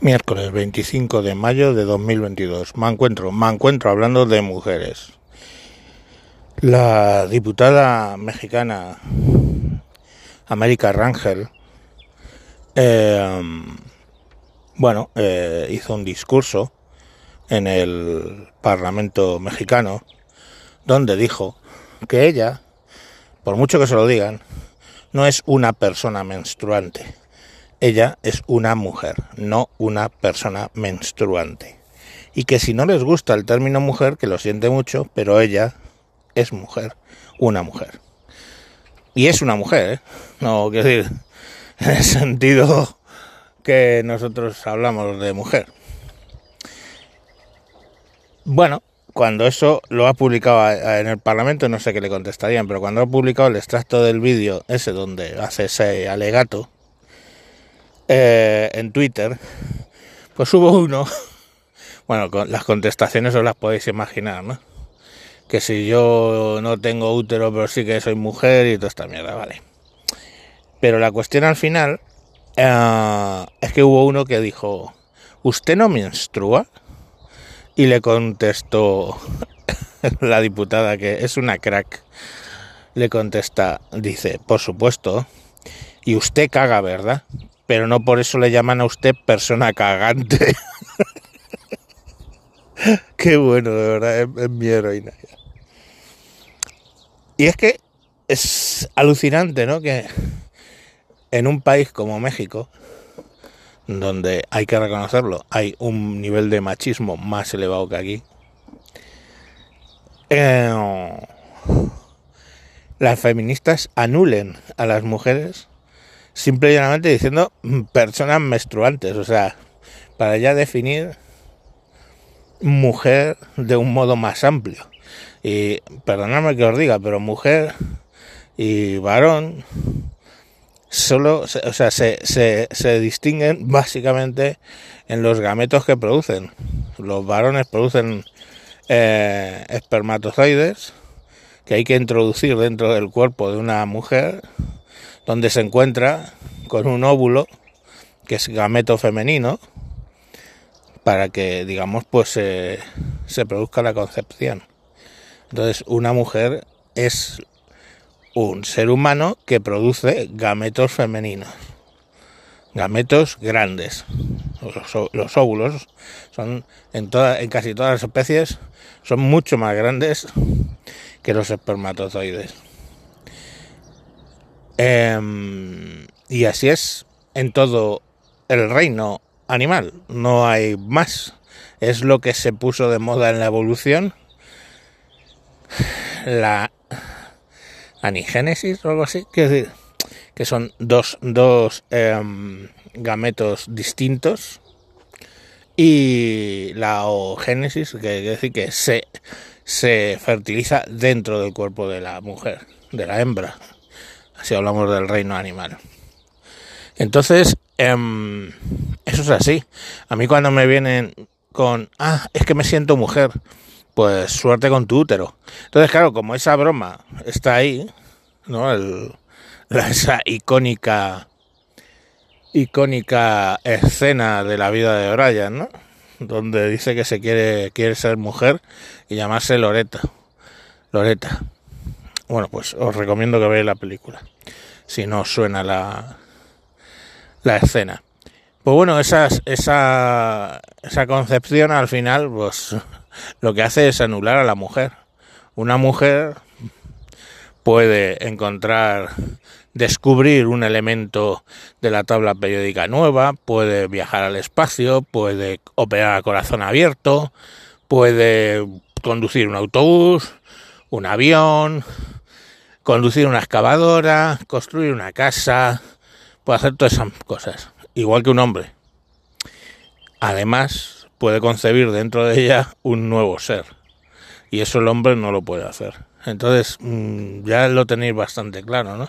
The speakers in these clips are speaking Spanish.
Miércoles 25 de mayo de 2022. Me encuentro, me encuentro hablando de mujeres. La diputada mexicana América Rangel, eh, bueno, eh, hizo un discurso en el Parlamento mexicano donde dijo que ella, por mucho que se lo digan, no es una persona menstruante ella es una mujer, no una persona menstruante. Y que si no les gusta el término mujer, que lo siente mucho, pero ella es mujer, una mujer. Y es una mujer, ¿eh? No, quiero decir, en el sentido que nosotros hablamos de mujer. Bueno, cuando eso lo ha publicado en el Parlamento, no sé qué le contestarían, pero cuando ha publicado el extracto del vídeo ese donde hace ese alegato, eh, en Twitter, pues hubo uno, bueno, con las contestaciones os las podéis imaginar, ¿no? Que si yo no tengo útero, pero sí que soy mujer y toda esta mierda, vale. Pero la cuestión al final eh, es que hubo uno que dijo, ¿usted no menstrua? Y le contestó la diputada, que es una crack, le contesta, dice, por supuesto, y usted caga, ¿verdad? Pero no por eso le llaman a usted persona cagante. Qué bueno, de verdad, es, mi heroína. Y es que es alucinante, ¿no? Que en un país como México, donde hay que reconocerlo, hay un nivel de machismo más elevado que aquí, eh, las feministas anulen a las mujeres simple y llanamente diciendo personas menstruantes, o sea, para ya definir mujer de un modo más amplio. Y perdonadme que os diga, pero mujer y varón solo, o sea, se, se, se distinguen básicamente en los gametos que producen. Los varones producen eh, espermatozoides que hay que introducir dentro del cuerpo de una mujer donde se encuentra con un óvulo que es gameto femenino para que digamos pues se produzca la concepción. Entonces una mujer es un ser humano que produce gametos femeninos gametos grandes. Los, óvulos son en toda en casi todas las especies son mucho más grandes que los espermatozoides Em, y así es en todo el reino animal, no hay más. Es lo que se puso de moda en la evolución. La anigénesis o algo así, que, decir, que son dos, dos em, gametos distintos. Y la ogénesis, que quiere decir que se, se fertiliza dentro del cuerpo de la mujer, de la hembra si hablamos del reino animal. Entonces, em, eso es así. A mí cuando me vienen con, ah, es que me siento mujer, pues suerte con tu útero. Entonces, claro, como esa broma está ahí, ¿no? esa icónica, icónica escena de la vida de Brian, ¿no? Donde dice que se quiere, quiere ser mujer y llamarse Loreta. Loreta. Bueno, pues os recomiendo que veáis la película, si no suena la, la escena. Pues bueno, esa, esa, esa concepción al final, pues lo que hace es anular a la mujer. Una mujer puede encontrar, descubrir un elemento de la tabla periódica nueva, puede viajar al espacio, puede operar a corazón abierto, puede conducir un autobús, un avión, conducir una excavadora, construir una casa, puede hacer todas esas cosas, igual que un hombre. Además, puede concebir dentro de ella un nuevo ser, y eso el hombre no lo puede hacer. Entonces, mm, ya lo tenéis bastante claro, ¿no?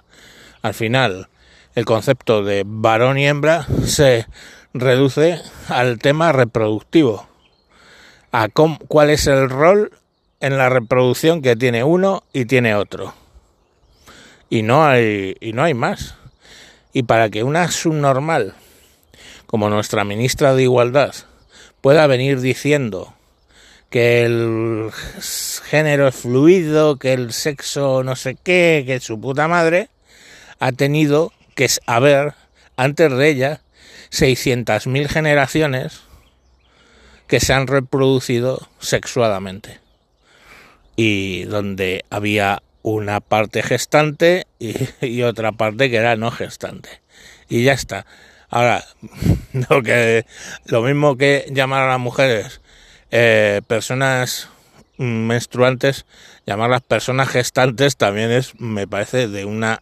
Al final, el concepto de varón y hembra se reduce al tema reproductivo, a cuál es el rol en la reproducción que tiene uno y tiene otro y no hay, y no hay más. Y para que una subnormal como nuestra ministra de Igualdad pueda venir diciendo que el género es fluido, que el sexo no sé qué, que su puta madre, ha tenido que haber, antes de ella, 600.000 generaciones que se han reproducido sexuadamente. Y donde había una parte gestante y, otra parte que era no gestante. Y ya está. Ahora, lo, que, lo mismo que llamar a las mujeres eh, personas menstruantes, llamarlas personas gestantes también es, me parece, de una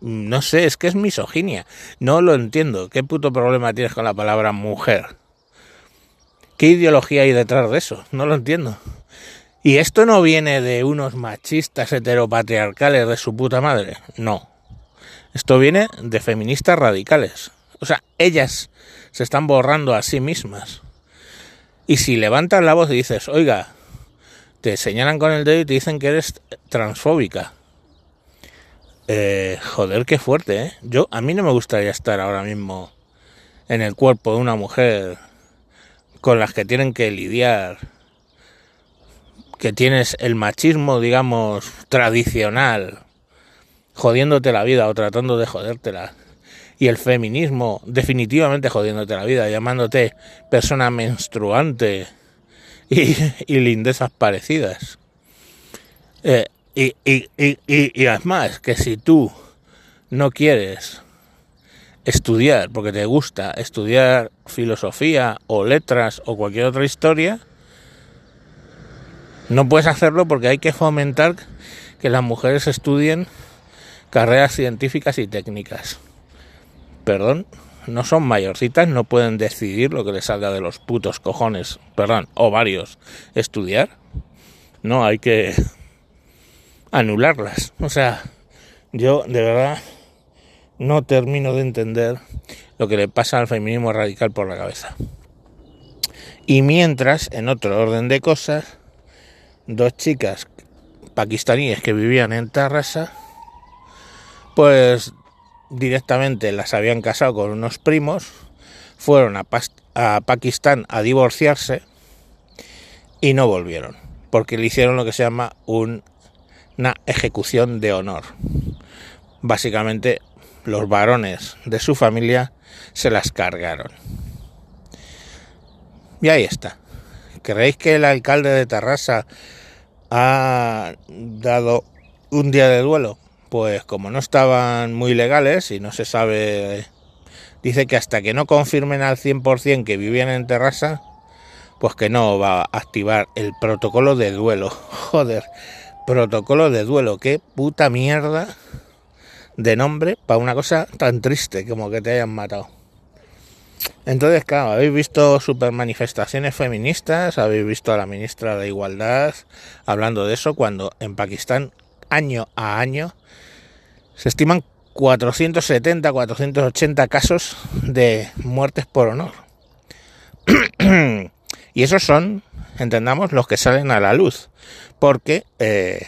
no sé, es que es misoginia. No lo entiendo. ¿Qué puto problema tienes con la palabra mujer? ¿Qué ideología hay detrás de eso? No lo entiendo. Y esto no viene de unos machistas heteropatriarcales de su puta madre. No. Esto viene de feministas radicales. O sea, ellas se están borrando a sí mismas. Y si levantas la voz y dices, oiga, te señalan con el dedo y te dicen que eres transfóbica. Eh, joder, qué fuerte, ¿eh? Yo, a mí no me gustaría estar ahora mismo en el cuerpo de una mujer con las que tienen que lidiar, que tienes el machismo, digamos, tradicional, jodiéndote la vida o tratando de jodértela, y el feminismo definitivamente jodiéndote la vida, llamándote persona menstruante y, y lindezas parecidas. Eh, y, y, y, y, además, que si tú no quieres estudiar, porque te gusta estudiar filosofía o letras o cualquier otra historia, no puedes hacerlo porque hay que fomentar que las mujeres estudien carreras científicas y técnicas. Perdón, no son mayorcitas, no pueden decidir lo que les salga de los putos cojones, perdón, o varios, estudiar. No, hay que anularlas. O sea, yo de verdad no termino de entender lo que le pasa al feminismo radical por la cabeza. Y mientras, en otro orden de cosas, dos chicas pakistaníes que vivían en Tarrasa, pues directamente las habían casado con unos primos, fueron a, a Pakistán a divorciarse y no volvieron, porque le hicieron lo que se llama un una ejecución de honor. Básicamente los varones de su familia se las cargaron. Y ahí está. ¿Creéis que el alcalde de Tarrasa ha dado un día de duelo? Pues como no estaban muy legales y no se sabe, dice que hasta que no confirmen al 100% que vivían en Terrassa, pues que no va a activar el protocolo de duelo. Joder, Protocolo de duelo, qué puta mierda de nombre para una cosa tan triste como que te hayan matado. Entonces, claro, habéis visto super manifestaciones feministas, habéis visto a la ministra de Igualdad hablando de eso, cuando en Pakistán, año a año, se estiman 470, 480 casos de muertes por honor. y esos son, entendamos, los que salen a la luz porque eh,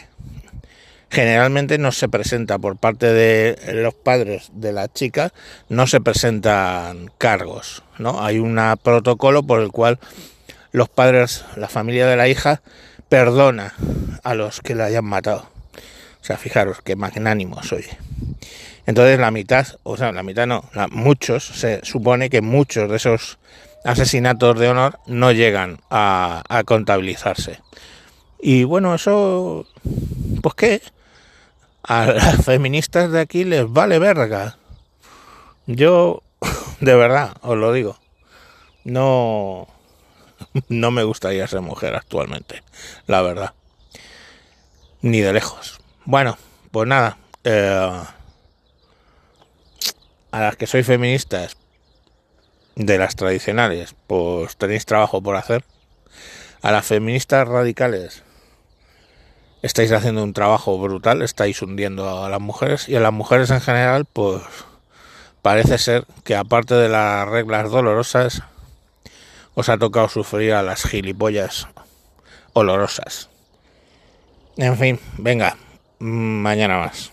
generalmente no se presenta por parte de los padres de la chica, no se presentan cargos, ¿no? Hay un protocolo por el cual los padres, la familia de la hija, perdona a los que la hayan matado. O sea, fijaros qué magnánimo soy. Entonces la mitad, o sea, la mitad no, muchos, se supone que muchos de esos asesinatos de honor no llegan a contabilizarse. Y bueno, eso, pues qué, a las feministas de aquí les vale verga. Yo, de verdad, os lo digo, no, no me gustaría ser mujer actualmente, la verdad. Ni de lejos. Bueno, pues nada, eh, a las que sois feministas de las tradicionales, pues tenéis trabajo por hacer. A las feministas radicales, estáis haciendo un trabajo brutal, estáis hundiendo a las mujeres y a las mujeres en general, pues parece ser que aparte de las reglas dolorosas, os ha tocado sufrir a las gilipollas olorosas. En fin, venga, mañana más.